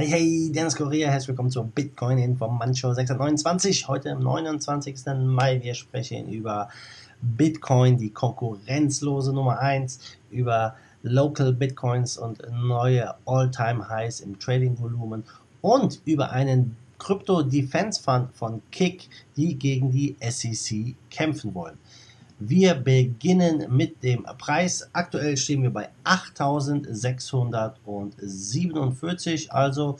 Hey, hey, Dennis Correa, herzlich willkommen zur Bitcoin Information 629. Heute am 29. Mai. Wir sprechen über Bitcoin, die konkurrenzlose Nummer 1, über Local Bitcoins und neue All-Time Highs im Trading-Volumen und über einen Crypto Defense Fund von Kick, die gegen die SEC kämpfen wollen. Wir beginnen mit dem Preis. Aktuell stehen wir bei 8.647. Also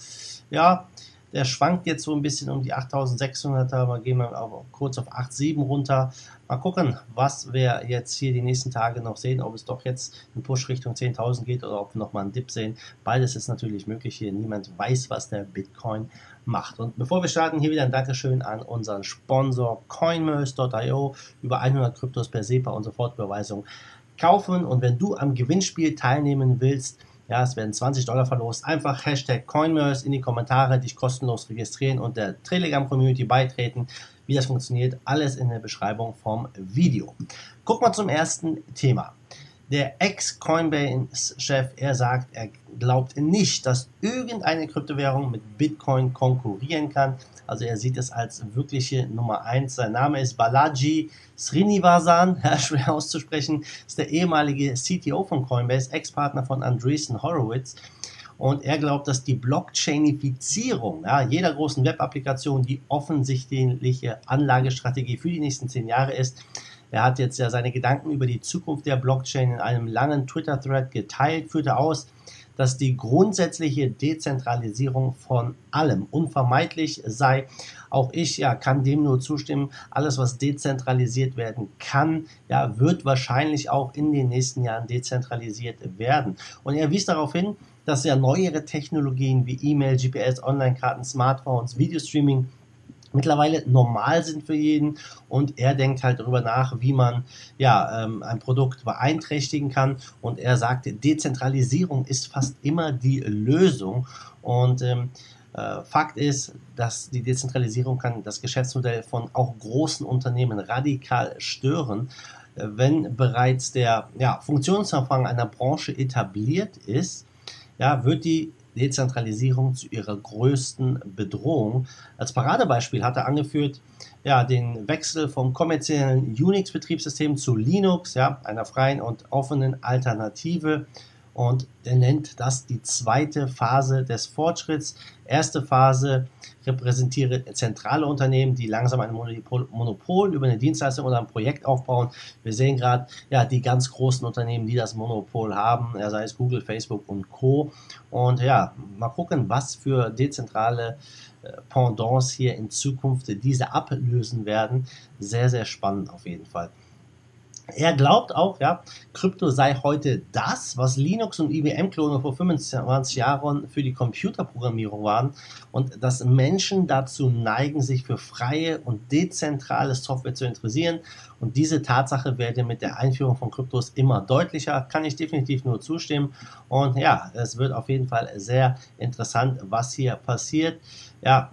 ja, der schwankt jetzt so ein bisschen um die 8600er. Mal gehen wir auch kurz auf 8,7 runter. Mal gucken, was wir jetzt hier die nächsten Tage noch sehen. Ob es doch jetzt ein Push Richtung 10.000 geht oder ob wir nochmal einen Dip sehen. Beides ist natürlich möglich hier. Niemand weiß, was der Bitcoin macht. Und bevor wir starten, hier wieder ein Dankeschön an unseren Sponsor CoinMerse.io. Über 100 Kryptos per SEPA und Sofortüberweisung kaufen. Und wenn du am Gewinnspiel teilnehmen willst, ja, es werden 20 Dollar verlost. Einfach Hashtag CoinMerse in die Kommentare, dich kostenlos registrieren und der Telegram-Community beitreten. Wie das funktioniert, alles in der Beschreibung vom Video. Guck mal zum ersten Thema. Der Ex-Coinbase-Chef, er sagt, er glaubt nicht, dass irgendeine Kryptowährung mit Bitcoin konkurrieren kann. Also er sieht es als wirkliche Nummer eins. Sein Name ist Balaji Srinivasan, schwer auszusprechen, ist der ehemalige CTO von Coinbase, Ex-Partner von Andreessen Horowitz. Und er glaubt, dass die Blockchainifizierung ja, jeder großen Web-Applikation die offensichtliche Anlagestrategie für die nächsten zehn Jahre ist. Er hat jetzt ja seine Gedanken über die Zukunft der Blockchain in einem langen Twitter-Thread geteilt, führte aus, dass die grundsätzliche Dezentralisierung von allem unvermeidlich sei. Auch ich ja, kann dem nur zustimmen. Alles, was dezentralisiert werden kann, ja, wird wahrscheinlich auch in den nächsten Jahren dezentralisiert werden. Und er wies darauf hin, dass ja neuere Technologien wie E-Mail, GPS, Online-Karten, Smartphones, Videostreaming mittlerweile normal sind für jeden. Und er denkt halt darüber nach, wie man ja ähm, ein Produkt beeinträchtigen kann. Und er sagt, Dezentralisierung ist fast immer die Lösung. Und ähm, äh, Fakt ist, dass die Dezentralisierung kann das Geschäftsmodell von auch großen Unternehmen radikal stören. Äh, wenn bereits der ja, Funktionsumfang einer Branche etabliert ist, ja, wird die Dezentralisierung zu ihrer größten Bedrohung. Als Paradebeispiel hat er angeführt, ja, den Wechsel vom kommerziellen Unix-Betriebssystem zu Linux, ja, einer freien und offenen Alternative und er nennt das die zweite Phase des Fortschritts. Erste Phase repräsentiere zentrale Unternehmen, die langsam ein Monopol, Monopol über eine Dienstleistung oder ein Projekt aufbauen. Wir sehen gerade ja die ganz großen Unternehmen, die das Monopol haben, ja, sei es Google, Facebook und Co. Und ja, mal gucken, was für dezentrale äh, Pendants hier in Zukunft diese ablösen werden. Sehr, sehr spannend auf jeden Fall. Er glaubt auch, ja, Krypto sei heute das, was Linux und IBM-Klone vor 25 Jahren für die Computerprogrammierung waren und dass Menschen dazu neigen, sich für freie und dezentrale Software zu interessieren. Und diese Tatsache werde mit der Einführung von Kryptos immer deutlicher, kann ich definitiv nur zustimmen. Und ja, es wird auf jeden Fall sehr interessant, was hier passiert. Ja,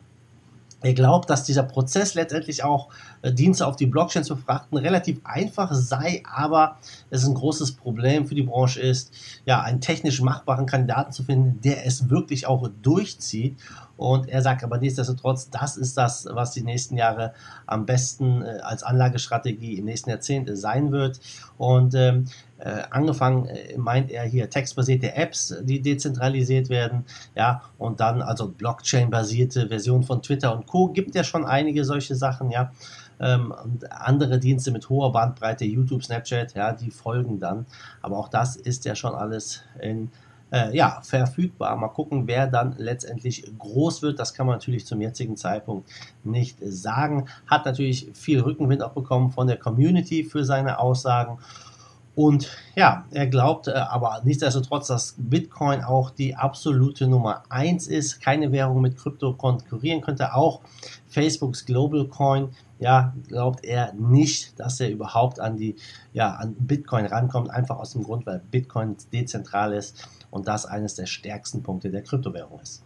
er glaubt, dass dieser Prozess letztendlich auch Dienste auf die Blockchain zu frachten relativ einfach sei, aber es ein großes Problem für die Branche ist, ja, einen technisch machbaren Kandidaten zu finden, der es wirklich auch durchzieht. Und er sagt aber nichtsdestotrotz, das ist das, was die nächsten Jahre am besten äh, als Anlagestrategie im nächsten Jahrzehnt sein wird. Und ähm, äh, angefangen äh, meint er hier textbasierte Apps, die dezentralisiert werden, ja, und dann also Blockchain-basierte Version von Twitter und Co. gibt ja schon einige solche Sachen, ja. Ähm, und andere Dienste mit hoher Bandbreite, YouTube, Snapchat, ja, die folgen dann. Aber auch das ist ja schon alles in äh, ja, verfügbar. Mal gucken, wer dann letztendlich groß wird. Das kann man natürlich zum jetzigen Zeitpunkt nicht sagen. Hat natürlich viel Rückenwind auch bekommen von der Community für seine Aussagen. Und ja, er glaubt äh, aber nichtsdestotrotz, dass Bitcoin auch die absolute Nummer eins ist. Keine Währung mit Krypto konkurrieren könnte. Auch Facebooks Global Coin, ja, glaubt er nicht, dass er überhaupt an die, ja, an Bitcoin rankommt. Einfach aus dem Grund, weil Bitcoin dezentral ist und das eines der stärksten Punkte der Kryptowährung ist.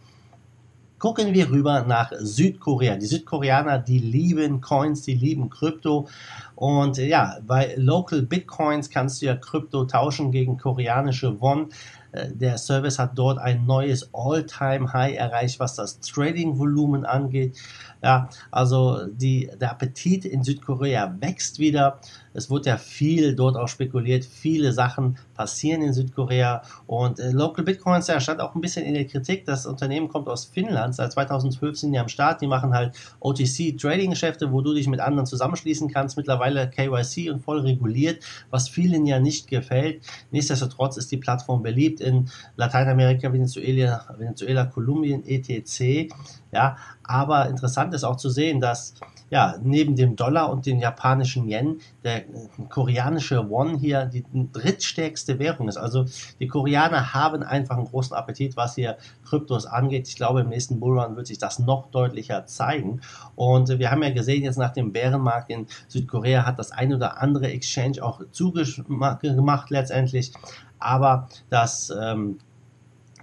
Gucken wir rüber nach Südkorea. Die Südkoreaner, die lieben Coins, die lieben Krypto. Und ja, bei Local Bitcoins kannst du ja Krypto tauschen gegen koreanische Won. Der Service hat dort ein neues All-Time-High erreicht, was das Trading-Volumen angeht. Ja, also die, der Appetit in Südkorea wächst wieder. Es wird ja viel dort auch spekuliert. Viele Sachen passieren in Südkorea. Und äh, Local Bitcoins, ja, stand auch ein bisschen in der Kritik. Das Unternehmen kommt aus Finnland. Seit 2012 sind die am Start. Die machen halt OTC-Trading-Geschäfte, wo du dich mit anderen zusammenschließen kannst. Mittlerweile KYC und voll reguliert, was vielen ja nicht gefällt. Nichtsdestotrotz ist die Plattform beliebt in Lateinamerika, Venezuela, Venezuela Kolumbien, etc. Ja, aber interessant ist auch zu sehen, dass ja, neben dem Dollar und dem japanischen Yen der äh, koreanische Won hier die drittstärkste Währung ist. Also die Koreaner haben einfach einen großen Appetit, was hier Kryptos angeht. Ich glaube, im nächsten Bullrun wird sich das noch deutlicher zeigen. Und wir haben ja gesehen, jetzt nach dem Bärenmarkt in Südkorea hat das ein oder andere Exchange auch zugemacht letztendlich. Aber das ähm,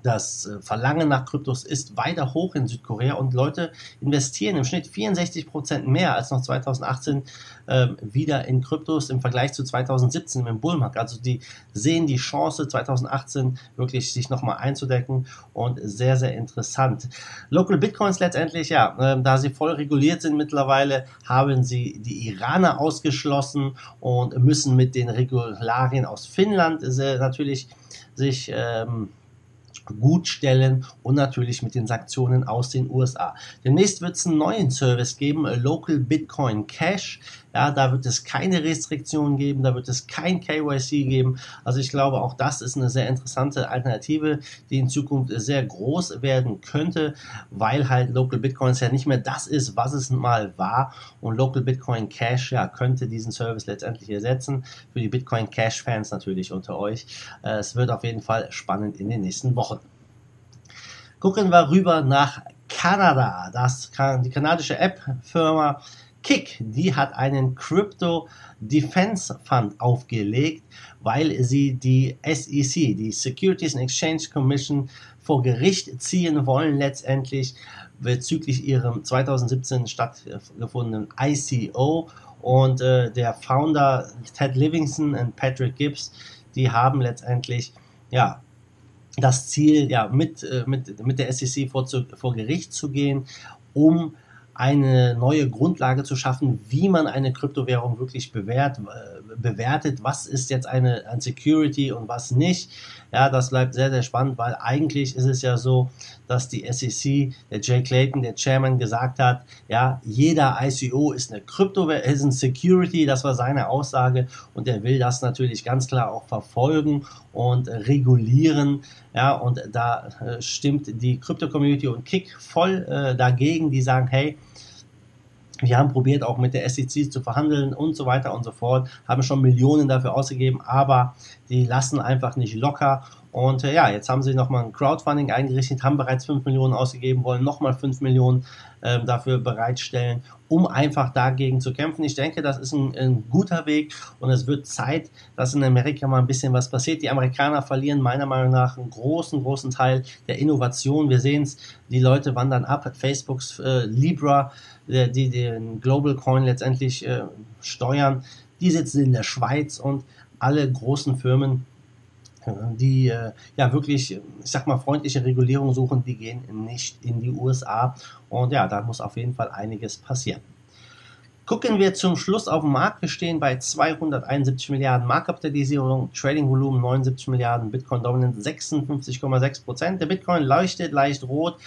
das äh, Verlangen nach Kryptos ist weiter hoch in Südkorea und Leute investieren im Schnitt 64 Prozent mehr als noch 2018 äh, wieder in Kryptos im Vergleich zu 2017 im Bullmarkt. Also die sehen die Chance 2018 wirklich sich nochmal einzudecken und sehr, sehr interessant. Local Bitcoins letztendlich, ja, äh, da sie voll reguliert sind mittlerweile, haben sie die Iraner ausgeschlossen und müssen mit den Regularien aus Finnland äh, natürlich sich ähm, gut stellen und natürlich mit den Sanktionen aus den USA. Demnächst wird es einen neuen Service geben, Local Bitcoin Cash. Ja, da wird es keine Restriktionen geben, da wird es kein KYC geben. Also ich glaube, auch das ist eine sehr interessante Alternative, die in Zukunft sehr groß werden könnte, weil halt Local Bitcoins ja nicht mehr das ist, was es mal war. Und Local Bitcoin Cash ja könnte diesen Service letztendlich ersetzen. Für die Bitcoin Cash Fans natürlich unter euch. Äh, es wird auf jeden Fall spannend in den nächsten Wochen. Gucken wir rüber nach Kanada. Das, die kanadische App-Firma Kick, die hat einen Crypto Defense Fund aufgelegt, weil sie die SEC, die Securities and Exchange Commission, vor Gericht ziehen wollen letztendlich bezüglich ihrem 2017 stattgefundenen ICO und äh, der Founder Ted Livingston und Patrick Gibbs, die haben letztendlich ja das Ziel, ja, mit, äh, mit, mit der SEC vor, zu, vor Gericht zu gehen, um eine neue Grundlage zu schaffen, wie man eine Kryptowährung wirklich bewährt, äh, bewertet, was ist jetzt eine, ein Security und was nicht. Ja, das bleibt sehr, sehr spannend, weil eigentlich ist es ja so, dass die SEC, der Jay Clayton, der Chairman, gesagt hat, ja, jeder ICO ist eine Kryptowährung, ist ein Security, das war seine Aussage und er will das natürlich ganz klar auch verfolgen und regulieren. Ja, und da äh, stimmt die Krypto-Community und Kick voll äh, dagegen, die sagen, hey, wir haben probiert, auch mit der SEC zu verhandeln und so weiter und so fort, haben schon Millionen dafür ausgegeben, aber die lassen einfach nicht locker. Und äh, ja, jetzt haben sie nochmal ein Crowdfunding eingerichtet, haben bereits 5 Millionen ausgegeben, wollen nochmal 5 Millionen äh, dafür bereitstellen, um einfach dagegen zu kämpfen. Ich denke, das ist ein, ein, guter Weg und es wird Zeit, dass in Amerika mal ein bisschen was passiert. Die Amerikaner verlieren meiner Meinung nach einen großen, großen Teil der Innovation. Wir sehen es, die Leute wandern ab. Facebooks äh, Libra die den Global Coin letztendlich äh, steuern, die sitzen in der Schweiz und alle großen Firmen, die äh, ja wirklich, ich sag mal, freundliche Regulierung suchen, die gehen nicht in die USA. Und ja, da muss auf jeden Fall einiges passieren. Gucken wir zum Schluss auf den Markt. Wir stehen bei 271 Milliarden Marktkapitalisierung, Trading-Volumen 79 Milliarden, Bitcoin Dominance 56,6 Prozent. Der Bitcoin leuchtet leicht rot,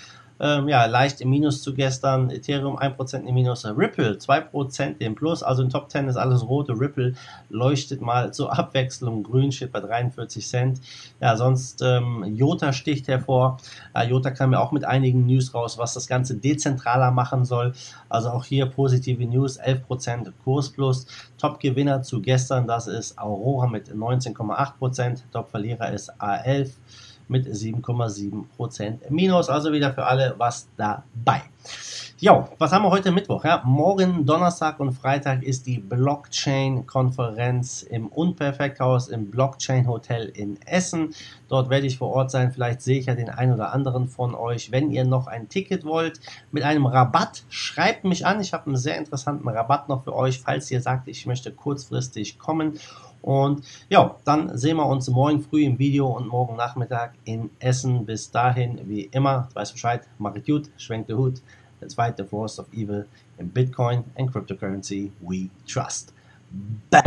ähm, ja, leicht im Minus zu gestern. Ethereum 1% im Minus. Ripple 2% im Plus. Also in Top 10 ist alles rote. Ripple leuchtet mal zur Abwechslung. Grün steht bei 43 Cent. Ja, sonst ähm, Jota sticht hervor. Äh, Jota kam ja auch mit einigen News raus, was das Ganze dezentraler machen soll. Also auch hier positive News. 11% Kurs plus. Top-Gewinner zu gestern, das ist Aurora mit 19,8%. Top-Verlierer ist A11 mit 7,7% Minus. Also wieder für alle was dabei. Ja, was haben wir heute Mittwoch? Ja? Morgen Donnerstag und Freitag ist die Blockchain-Konferenz im Unperfekthaus im Blockchain Hotel in Essen. Dort werde ich vor Ort sein. Vielleicht sehe ich ja den einen oder anderen von euch. Wenn ihr noch ein Ticket wollt mit einem Rabatt, schreibt mich an. Ich habe einen sehr interessanten Rabatt noch für euch, falls ihr sagt, ich möchte kurzfristig kommen. Und ja, dann sehen wir uns morgen früh im Video und morgen Nachmittag in Essen. Bis dahin, wie immer, weißt Bescheid, macht gut, schwenkt den Hut. Let's fight the force of evil in Bitcoin and cryptocurrency we trust. Bye.